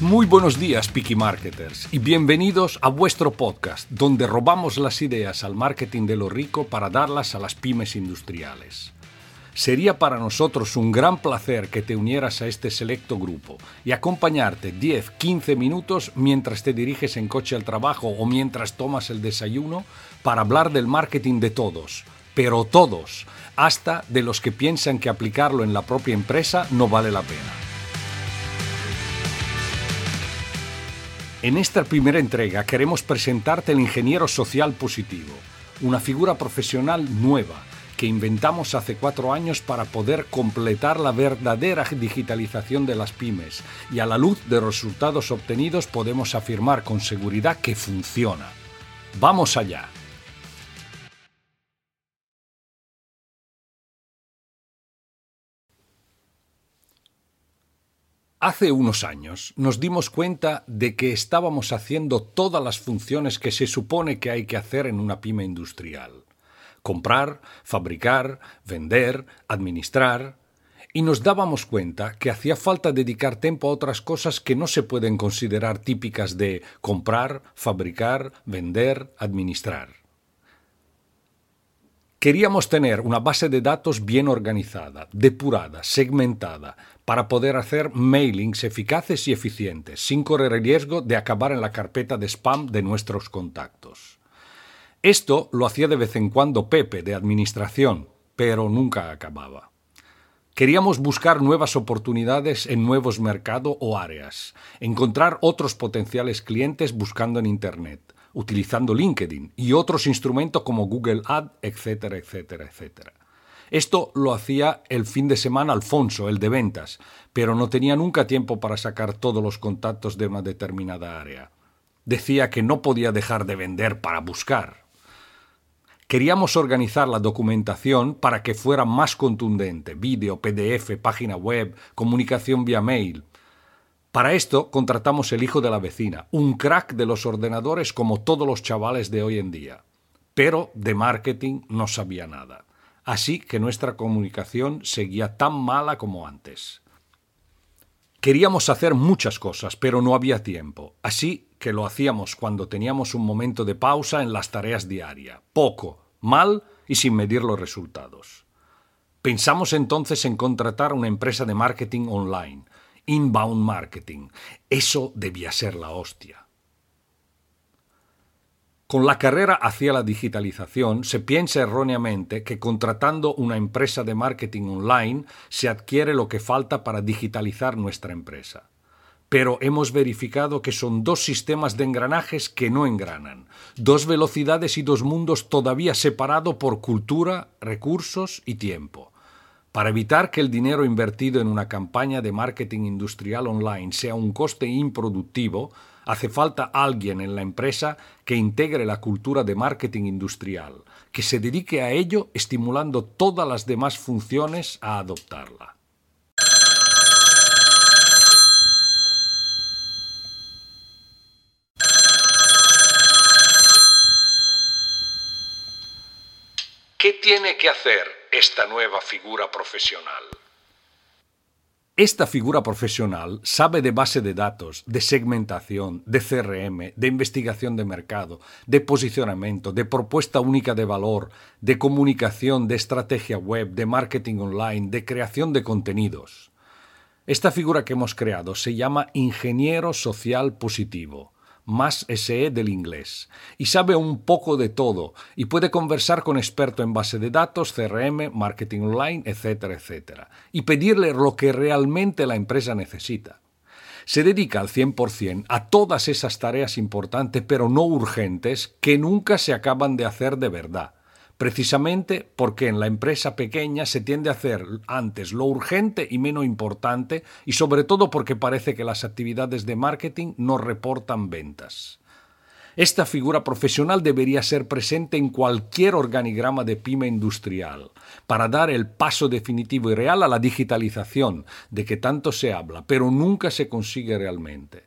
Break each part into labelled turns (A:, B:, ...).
A: Muy buenos días, Piki Marketers, y bienvenidos a vuestro podcast, donde robamos las ideas al marketing de lo rico para darlas a las pymes industriales. Sería para nosotros un gran placer que te unieras a este selecto grupo y acompañarte 10-15 minutos mientras te diriges en coche al trabajo o mientras tomas el desayuno para hablar del marketing de todos, pero todos, hasta de los que piensan que aplicarlo en la propia empresa no vale la pena. En esta primera entrega queremos presentarte el ingeniero social positivo, una figura profesional nueva que inventamos hace cuatro años para poder completar la verdadera digitalización de las pymes y a la luz de resultados obtenidos podemos afirmar con seguridad que funciona. Vamos allá. Hace unos años nos dimos cuenta de que estábamos haciendo todas las funciones que se supone que hay que hacer en una pyme industrial. Comprar, fabricar, vender, administrar. Y nos dábamos cuenta que hacía falta dedicar tiempo a otras cosas que no se pueden considerar típicas de comprar, fabricar, vender, administrar. Queríamos tener una base de datos bien organizada, depurada, segmentada, para poder hacer mailings eficaces y eficientes, sin correr el riesgo de acabar en la carpeta de spam de nuestros contactos. Esto lo hacía de vez en cuando Pepe, de administración, pero nunca acababa. Queríamos buscar nuevas oportunidades en nuevos mercados o áreas, encontrar otros potenciales clientes buscando en Internet, utilizando LinkedIn y otros instrumentos como Google Ad, etcétera, etcétera, etcétera. Esto lo hacía el fin de semana Alfonso, el de ventas, pero no tenía nunca tiempo para sacar todos los contactos de una determinada área. Decía que no podía dejar de vender para buscar. Queríamos organizar la documentación para que fuera más contundente, vídeo, PDF, página web, comunicación vía mail. Para esto contratamos el hijo de la vecina, un crack de los ordenadores como todos los chavales de hoy en día. Pero de marketing no sabía nada. Así que nuestra comunicación seguía tan mala como antes. Queríamos hacer muchas cosas, pero no había tiempo. Así que lo hacíamos cuando teníamos un momento de pausa en las tareas diarias. Poco, mal y sin medir los resultados. Pensamos entonces en contratar una empresa de marketing online inbound marketing. Eso debía ser la hostia. Con la carrera hacia la digitalización se piensa erróneamente que contratando una empresa de marketing online se adquiere lo que falta para digitalizar nuestra empresa. Pero hemos verificado que son dos sistemas de engranajes que no engranan, dos velocidades y dos mundos todavía separados por cultura, recursos y tiempo. Para evitar que el dinero invertido en una campaña de marketing industrial online sea un coste improductivo, hace falta alguien en la empresa que integre la cultura de marketing industrial, que se dedique a ello estimulando todas las demás funciones a adoptarla. ¿Qué tiene que hacer esta nueva figura profesional? Esta figura profesional sabe de base de datos, de segmentación, de CRM, de investigación de mercado, de posicionamiento, de propuesta única de valor, de comunicación, de estrategia web, de marketing online, de creación de contenidos. Esta figura que hemos creado se llama ingeniero social positivo más SE del inglés, y sabe un poco de todo, y puede conversar con experto en base de datos, CRM, marketing online, etcétera, etcétera, y pedirle lo que realmente la empresa necesita. Se dedica al 100% a todas esas tareas importantes pero no urgentes que nunca se acaban de hacer de verdad precisamente porque en la empresa pequeña se tiende a hacer antes lo urgente y menos importante y sobre todo porque parece que las actividades de marketing no reportan ventas. Esta figura profesional debería ser presente en cualquier organigrama de pyme industrial, para dar el paso definitivo y real a la digitalización, de que tanto se habla, pero nunca se consigue realmente.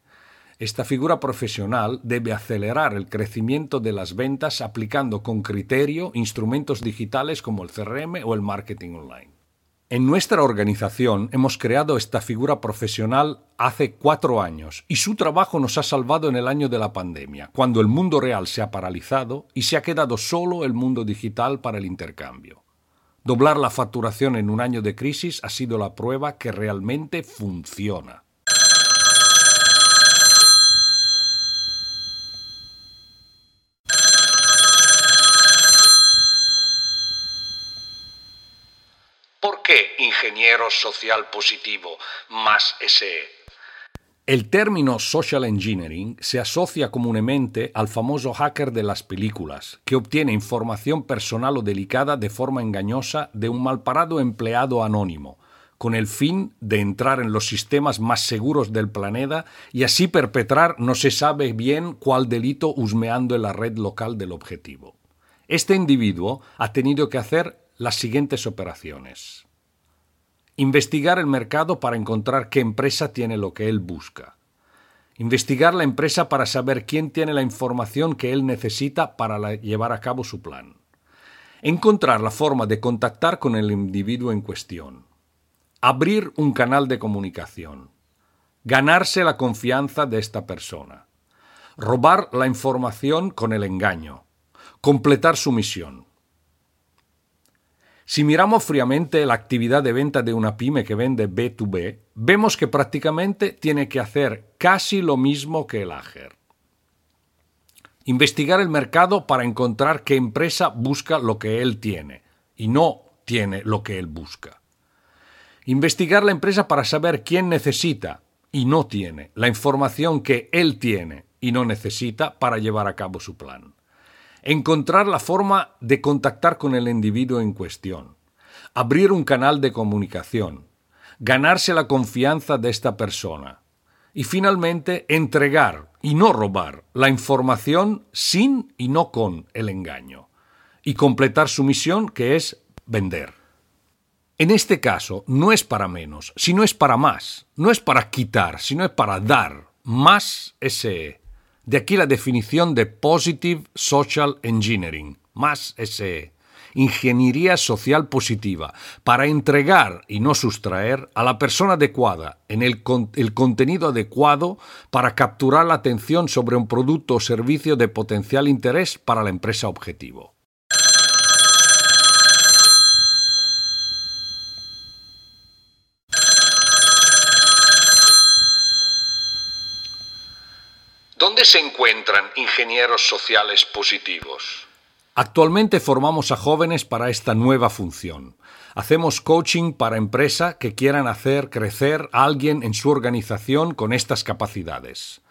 A: Esta figura profesional debe acelerar el crecimiento de las ventas aplicando con criterio instrumentos digitales como el CRM o el marketing online. En nuestra organización hemos creado esta figura profesional hace cuatro años y su trabajo nos ha salvado en el año de la pandemia, cuando el mundo real se ha paralizado y se ha quedado solo el mundo digital para el intercambio. Doblar la facturación en un año de crisis ha sido la prueba que realmente funciona. ¿Por qué ingeniero social positivo más SE? El término social engineering se asocia comúnmente al famoso hacker de las películas, que obtiene información personal o delicada de forma engañosa de un malparado empleado anónimo, con el fin de entrar en los sistemas más seguros del planeta y así perpetrar no se sabe bien cuál delito husmeando en la red local del objetivo. Este individuo ha tenido que hacer las siguientes operaciones. Investigar el mercado para encontrar qué empresa tiene lo que él busca. Investigar la empresa para saber quién tiene la información que él necesita para llevar a cabo su plan. Encontrar la forma de contactar con el individuo en cuestión. Abrir un canal de comunicación. Ganarse la confianza de esta persona. Robar la información con el engaño. Completar su misión. Si miramos fríamente la actividad de venta de una pyme que vende B2B, vemos que prácticamente tiene que hacer casi lo mismo que el AGER. Investigar el mercado para encontrar qué empresa busca lo que él tiene y no tiene lo que él busca. Investigar la empresa para saber quién necesita y no tiene la información que él tiene y no necesita para llevar a cabo su plan encontrar la forma de contactar con el individuo en cuestión, abrir un canal de comunicación, ganarse la confianza de esta persona y finalmente entregar y no robar la información sin y no con el engaño y completar su misión que es vender. En este caso no es para menos, sino es para más, no es para quitar, sino es para dar más ese de aquí la definición de Positive Social Engineering, más SE, ingeniería social positiva, para entregar y no sustraer a la persona adecuada en el, el contenido adecuado para capturar la atención sobre un producto o servicio de potencial interés para la empresa objetivo. ¿Dónde se encuentran ingenieros sociales positivos? Actualmente formamos a jóvenes para esta nueva función. Hacemos coaching para empresas que quieran hacer crecer a alguien en su organización con estas capacidades.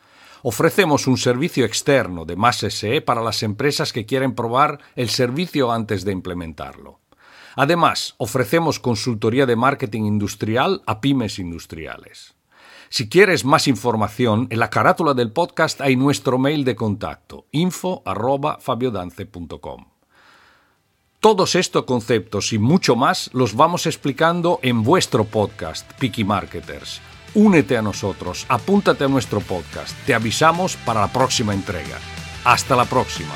A: Ofrecemos un servicio externo de más SE para las empresas que quieren probar el servicio antes de implementarlo. Además, ofrecemos consultoría de marketing industrial a pymes industriales. Si quieres más información, en la carátula del podcast hay nuestro mail de contacto, info@fabiodance.com. Todos estos conceptos y mucho más los vamos explicando en vuestro podcast, Picky Marketers. Únete a nosotros, apúntate a nuestro podcast. Te avisamos para la próxima entrega. Hasta la próxima.